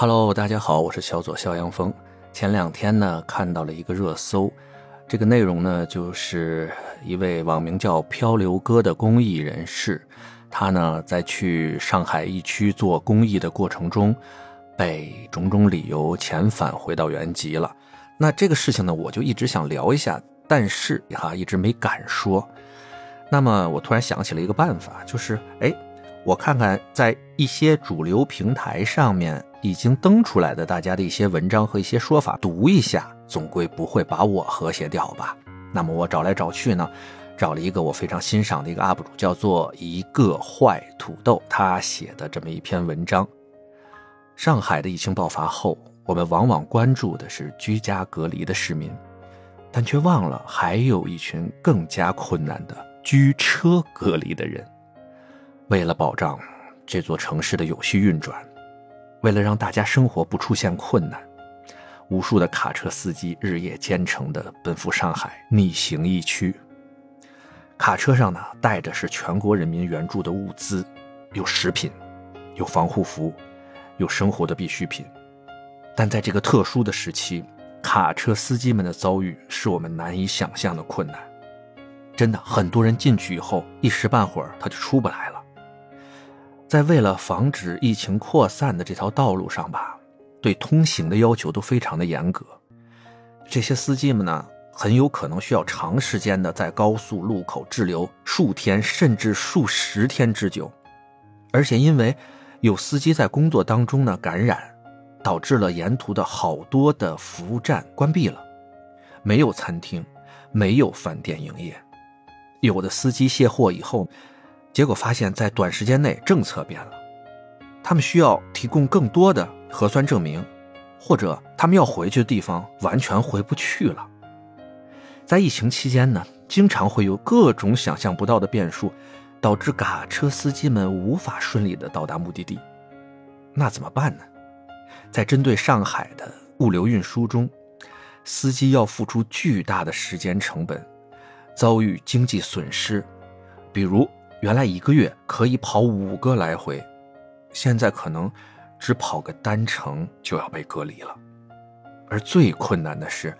Hello，大家好，我是小左肖阳峰。前两天呢，看到了一个热搜，这个内容呢，就是一位网名叫“漂流哥”的公益人士，他呢在去上海疫区做公益的过程中，被种种理由遣返回到原籍了。那这个事情呢，我就一直想聊一下，但是哈一直没敢说。那么我突然想起了一个办法，就是哎，我看看在一些主流平台上面。已经登出来的大家的一些文章和一些说法读一下，总归不会把我和谐掉吧？那么我找来找去呢，找了一个我非常欣赏的一个 UP 主，叫做一个坏土豆，他写的这么一篇文章。上海的疫情爆发后，我们往往关注的是居家隔离的市民，但却忘了还有一群更加困难的居车隔离的人。为了保障这座城市的有序运转。为了让大家生活不出现困难，无数的卡车司机日夜兼程地奔赴上海，逆行疫区。卡车上呢，带着是全国人民援助的物资，有食品，有防护服，有生活的必需品。但在这个特殊的时期，卡车司机们的遭遇是我们难以想象的困难。真的，很多人进去以后，一时半会儿他就出不来了。在为了防止疫情扩散的这条道路上吧，对通行的要求都非常的严格。这些司机们呢，很有可能需要长时间的在高速路口滞留数天甚至数十天之久。而且因为有司机在工作当中呢感染，导致了沿途的好多的服务站关闭了，没有餐厅，没有饭店营业。有的司机卸货以后。结果发现，在短时间内政策变了，他们需要提供更多的核酸证明，或者他们要回去的地方完全回不去了。在疫情期间呢，经常会有各种想象不到的变数，导致卡车司机们无法顺利的到达目的地。那怎么办呢？在针对上海的物流运输中，司机要付出巨大的时间成本，遭遇经济损失，比如。原来一个月可以跑五个来回，现在可能只跑个单程就要被隔离了。而最困难的是，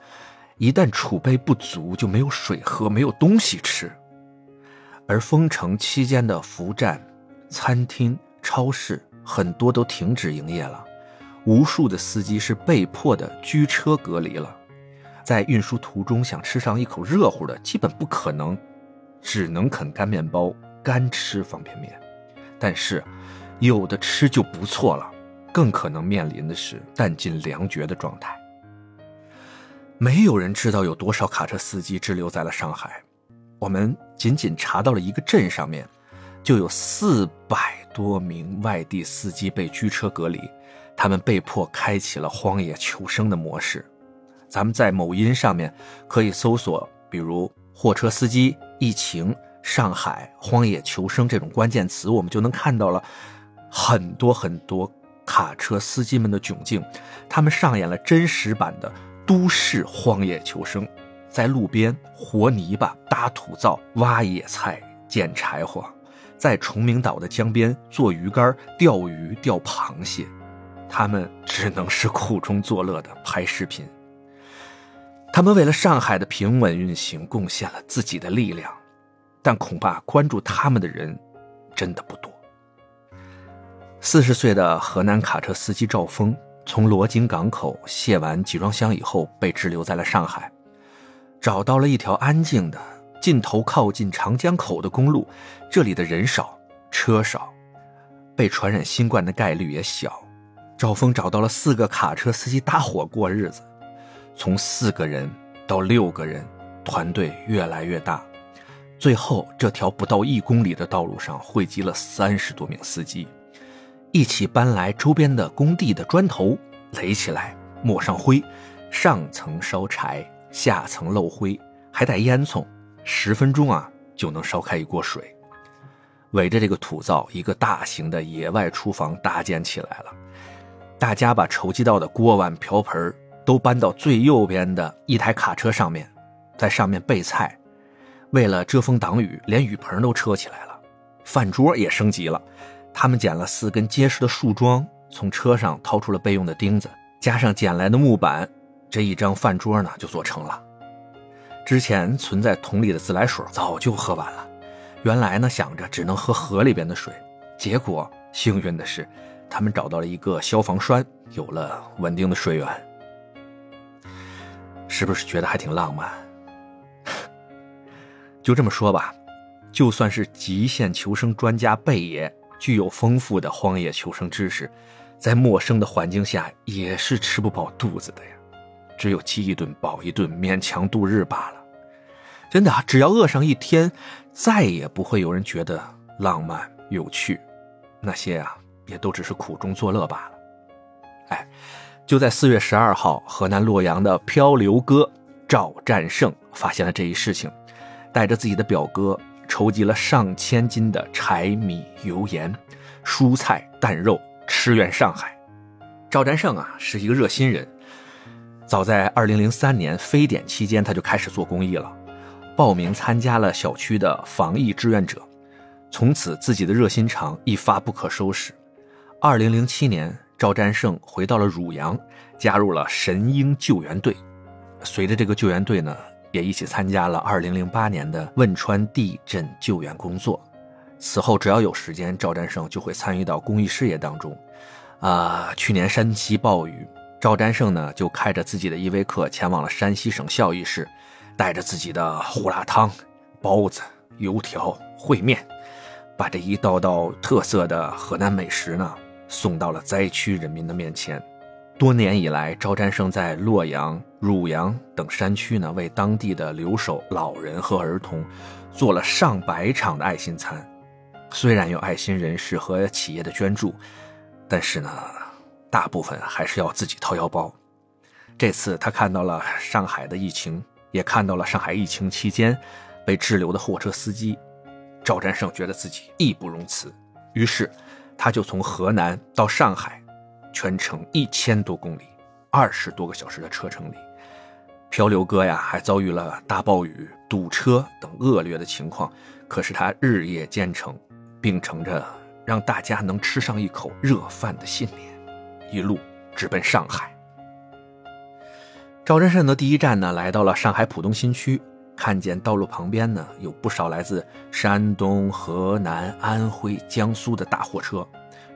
一旦储备不足，就没有水喝，没有东西吃。而封城期间的服务站、餐厅、超市很多都停止营业了，无数的司机是被迫的居车隔离了。在运输途中想吃上一口热乎的，基本不可能，只能啃干面包。干吃方便面，但是有的吃就不错了，更可能面临的是弹尽粮绝的状态。没有人知道有多少卡车司机滞留在了上海，我们仅仅查到了一个镇上面，就有四百多名外地司机被拘车隔离，他们被迫开启了荒野求生的模式。咱们在某音上面可以搜索，比如货车司机疫情。上海荒野求生这种关键词，我们就能看到了很多很多卡车司机们的窘境。他们上演了真实版的都市荒野求生，在路边和泥巴、搭土灶、挖野菜、捡柴火，在崇明岛的江边做鱼竿、钓鱼、钓螃蟹。他们只能是苦中作乐的拍视频。他们为了上海的平稳运行贡献了自己的力量。但恐怕关注他们的人真的不多。四十岁的河南卡车司机赵峰从罗京港口卸完集装箱以后，被滞留在了上海，找到了一条安静的、尽头靠近长江口的公路，这里的人少车少，被传染新冠的概率也小。赵峰找到了四个卡车司机搭伙过日子，从四个人到六个人，团队越来越大。最后，这条不到一公里的道路上汇集了三十多名司机，一起搬来周边的工地的砖头垒起来，抹上灰，上层烧柴，下层漏灰，还带烟囱，十分钟啊就能烧开一锅水。围着这个土灶，一个大型的野外厨房搭建起来了，大家把筹集到的锅碗瓢盆都搬到最右边的一台卡车上面，在上面备菜。为了遮风挡雨，连雨棚都撤起来了，饭桌也升级了。他们捡了四根结实的树桩，从车上掏出了备用的钉子，加上捡来的木板，这一张饭桌呢就做成了。之前存在桶里的自来水早就喝完了，原来呢想着只能喝河里边的水，结果幸运的是，他们找到了一个消防栓，有了稳定的水源。是不是觉得还挺浪漫？就这么说吧，就算是极限求生专家贝爷，具有丰富的荒野求生知识，在陌生的环境下也是吃不饱肚子的呀。只有饥一顿饱一顿，勉强度日罢了。真的啊，只要饿上一天，再也不会有人觉得浪漫有趣，那些啊，也都只是苦中作乐罢了。哎。就在四月十二号，河南洛阳的漂流哥赵战胜发现了这一事情，带着自己的表哥筹集了上千斤的柴米油盐、蔬菜蛋肉，驰援上海。赵战胜啊，是一个热心人，早在二零零三年非典期间，他就开始做公益了，报名参加了小区的防疫志愿者，从此自己的热心肠一发不可收拾。二零零七年。赵占胜回到了汝阳，加入了神鹰救援队。随着这个救援队呢，也一起参加了2008年的汶川地震救援工作。此后，只要有时间，赵占胜就会参与到公益事业当中。啊，去年山西暴雨，赵占胜呢就开着自己的依维柯前往了山西省孝义市，带着自己的胡辣汤、包子、油条、烩面，把这一道道特色的河南美食呢。送到了灾区人民的面前。多年以来，赵占胜在洛阳、汝阳等山区呢，为当地的留守老人和儿童做了上百场的爱心餐。虽然有爱心人士和企业的捐助，但是呢，大部分还是要自己掏腰包。这次他看到了上海的疫情，也看到了上海疫情期间被滞留的货车司机。赵占胜觉得自己义不容辞，于是。他就从河南到上海，全程一千多公里，二十多个小时的车程里，漂流哥呀还遭遇了大暴雨、堵车等恶劣的情况，可是他日夜兼程，秉承着让大家能吃上一口热饭的信念，一路直奔上海。赵占胜的第一站呢，来到了上海浦东新区。看见道路旁边呢，有不少来自山东、河南、安徽、江苏的大货车，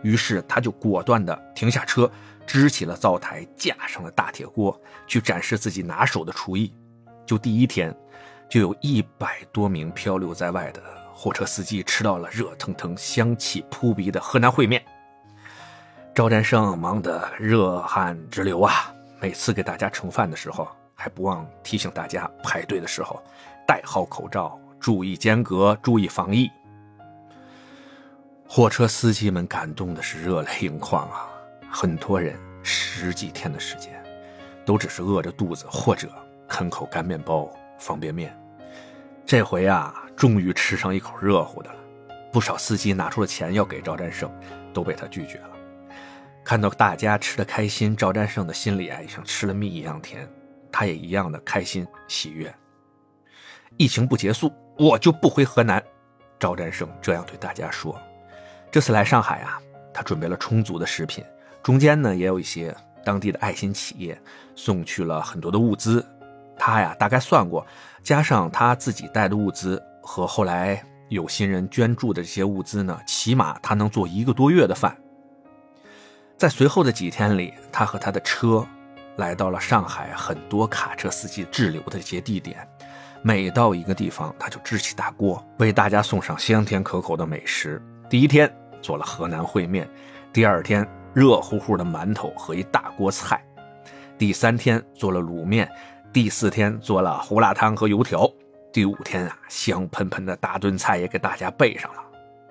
于是他就果断地停下车，支起了灶台，架上了大铁锅，去展示自己拿手的厨艺。就第一天，就有一百多名漂流在外的货车司机吃到了热腾腾、香气扑鼻的河南烩面。赵占胜忙得热汗直流啊！每次给大家盛饭的时候。还不忘提醒大家排队的时候戴好口罩，注意间隔，注意防疫。货车司机们感动的是热泪盈眶啊！很多人十几天的时间，都只是饿着肚子或者啃口干面包、方便面。这回啊，终于吃上一口热乎的了。不少司机拿出了钱要给赵占胜，都被他拒绝了。看到大家吃的开心，赵占胜的心里啊，像吃了蜜一样甜。他也一样的开心喜悦。疫情不结束，我就不回河南。赵占胜这样对大家说。这次来上海啊，他准备了充足的食品，中间呢也有一些当地的爱心企业送去了很多的物资。他呀大概算过，加上他自己带的物资和后来有心人捐助的这些物资呢，起码他能做一个多月的饭。在随后的几天里，他和他的车。来到了上海，很多卡车司机滞留的这些地点，每到一个地方，他就支起大锅，为大家送上香甜可口的美食。第一天做了河南烩面，第二天热乎乎的馒头和一大锅菜，第三天做了卤面，第四天做了胡辣汤和油条，第五天啊，香喷喷的大炖菜也给大家备上了。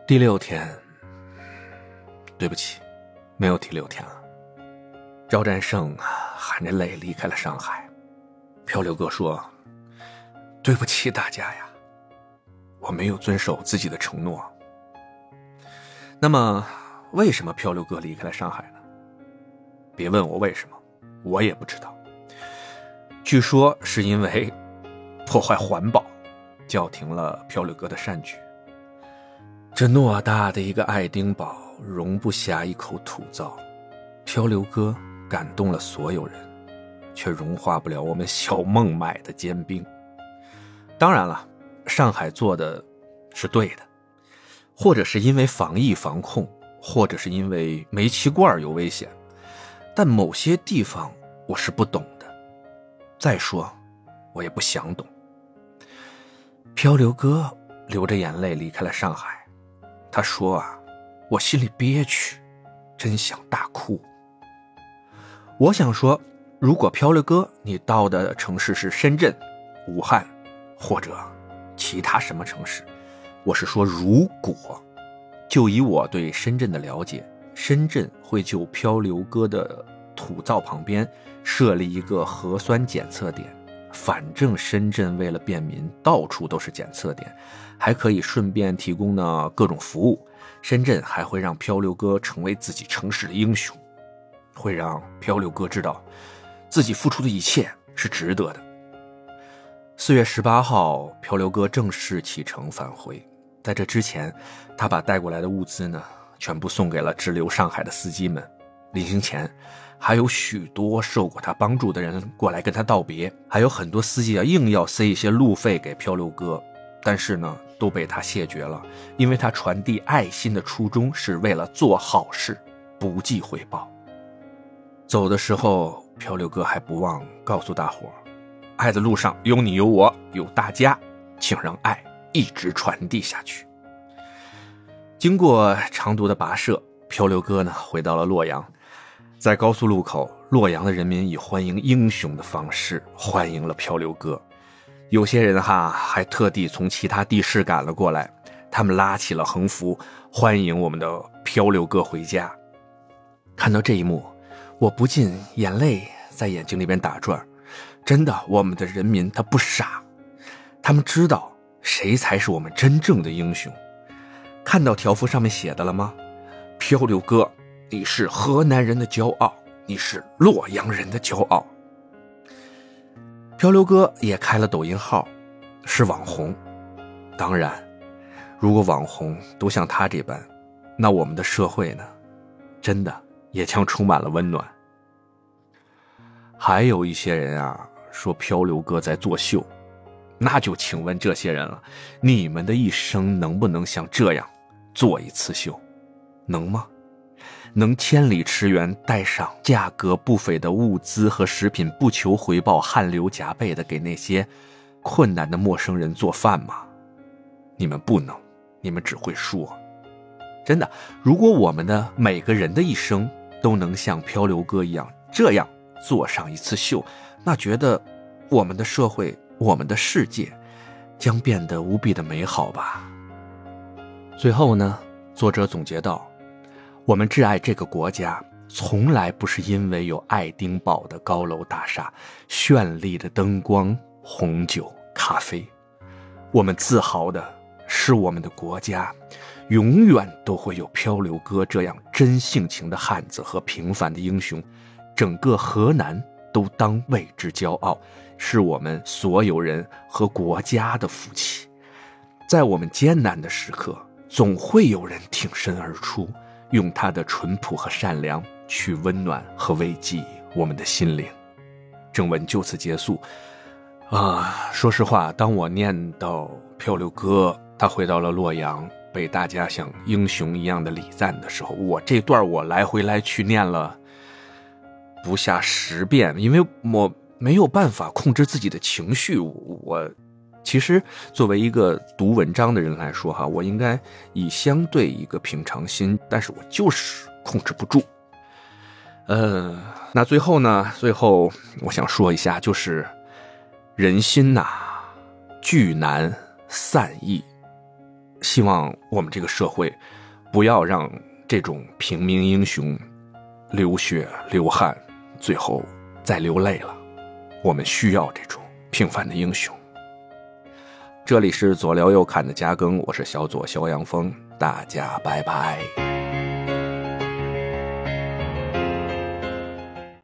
第六天，对不起，没有第六天了。赵占胜啊含着泪离开了上海。漂流哥说：“对不起大家呀，我没有遵守自己的承诺。”那么，为什么漂流哥离开了上海呢？别问我为什么，我也不知道。据说是因为 破坏环保，叫停了漂流哥的善举。这偌大的一个爱丁堡，容不下一口土灶。漂流哥感动了所有人，却融化不了我们小孟买的坚冰。当然了，上海做的是对的，或者是因为防疫防控，或者是因为煤气罐有危险，但某些地方我是不懂的。再说，我也不想懂。漂流哥流着眼泪离开了上海，他说：“啊，我心里憋屈，真想大哭。”我想说，如果漂流哥你到的城市是深圳、武汉，或者其他什么城市，我是说，如果就以我对深圳的了解，深圳会就漂流哥的土灶旁边设立一个核酸检测点。反正深圳为了便民，到处都是检测点，还可以顺便提供呢各种服务。深圳还会让漂流哥成为自己城市的英雄。会让漂流哥知道，自己付出的一切是值得的。四月十八号，漂流哥正式启程返回。在这之前，他把带过来的物资呢，全部送给了滞留上海的司机们。临行前，还有许多受过他帮助的人过来跟他道别，还有很多司机啊，硬要塞一些路费给漂流哥，但是呢，都被他谢绝了，因为他传递爱心的初衷是为了做好事，不计回报。走的时候，漂流哥还不忘告诉大伙爱的路上有你有我有大家，请让爱一直传递下去。”经过长途的跋涉，漂流哥呢回到了洛阳，在高速路口，洛阳的人民以欢迎英雄的方式欢迎了漂流哥，有些人哈还特地从其他地市赶了过来，他们拉起了横幅，欢迎我们的漂流哥回家。看到这一幕。我不禁眼泪在眼睛里边打转，真的，我们的人民他不傻，他们知道谁才是我们真正的英雄。看到条幅上面写的了吗？漂流哥，你是河南人的骄傲，你是洛阳人的骄傲。漂流哥也开了抖音号，是网红。当然，如果网红都像他这般，那我们的社会呢？真的。也将充满了温暖。还有一些人啊，说漂流哥在作秀，那就请问这些人了，你们的一生能不能像这样做一次秀？能吗？能千里驰援，带上价格不菲的物资和食品，不求回报，汗流浃背的给那些困难的陌生人做饭吗？你们不能，你们只会说。真的，如果我们的每个人的一生，都能像漂流哥一样这样做上一次秀，那觉得我们的社会、我们的世界将变得无比的美好吧。最后呢，作者总结道：“我们挚爱这个国家，从来不是因为有爱丁堡的高楼大厦、绚丽的灯光、红酒、咖啡，我们自豪的是我们的国家。”永远都会有漂流哥这样真性情的汉子和平凡的英雄，整个河南都当为之骄傲，是我们所有人和国家的福气。在我们艰难的时刻，总会有人挺身而出，用他的淳朴和善良去温暖和慰藉我们的心灵。正文就此结束。啊，说实话，当我念到漂流哥他回到了洛阳。被大家像英雄一样的礼赞的时候，我这段我来回来去念了不下十遍，因为我没有办法控制自己的情绪。我其实作为一个读文章的人来说，哈，我应该以相对一个平常心，但是我就是控制不住。呃，那最后呢？最后我想说一下，就是人心呐，聚难散易。希望我们这个社会，不要让这种平民英雄流血流汗，最后再流泪了。我们需要这种平凡的英雄。这里是左聊右侃的加更，我是小左肖阳峰，大家拜拜。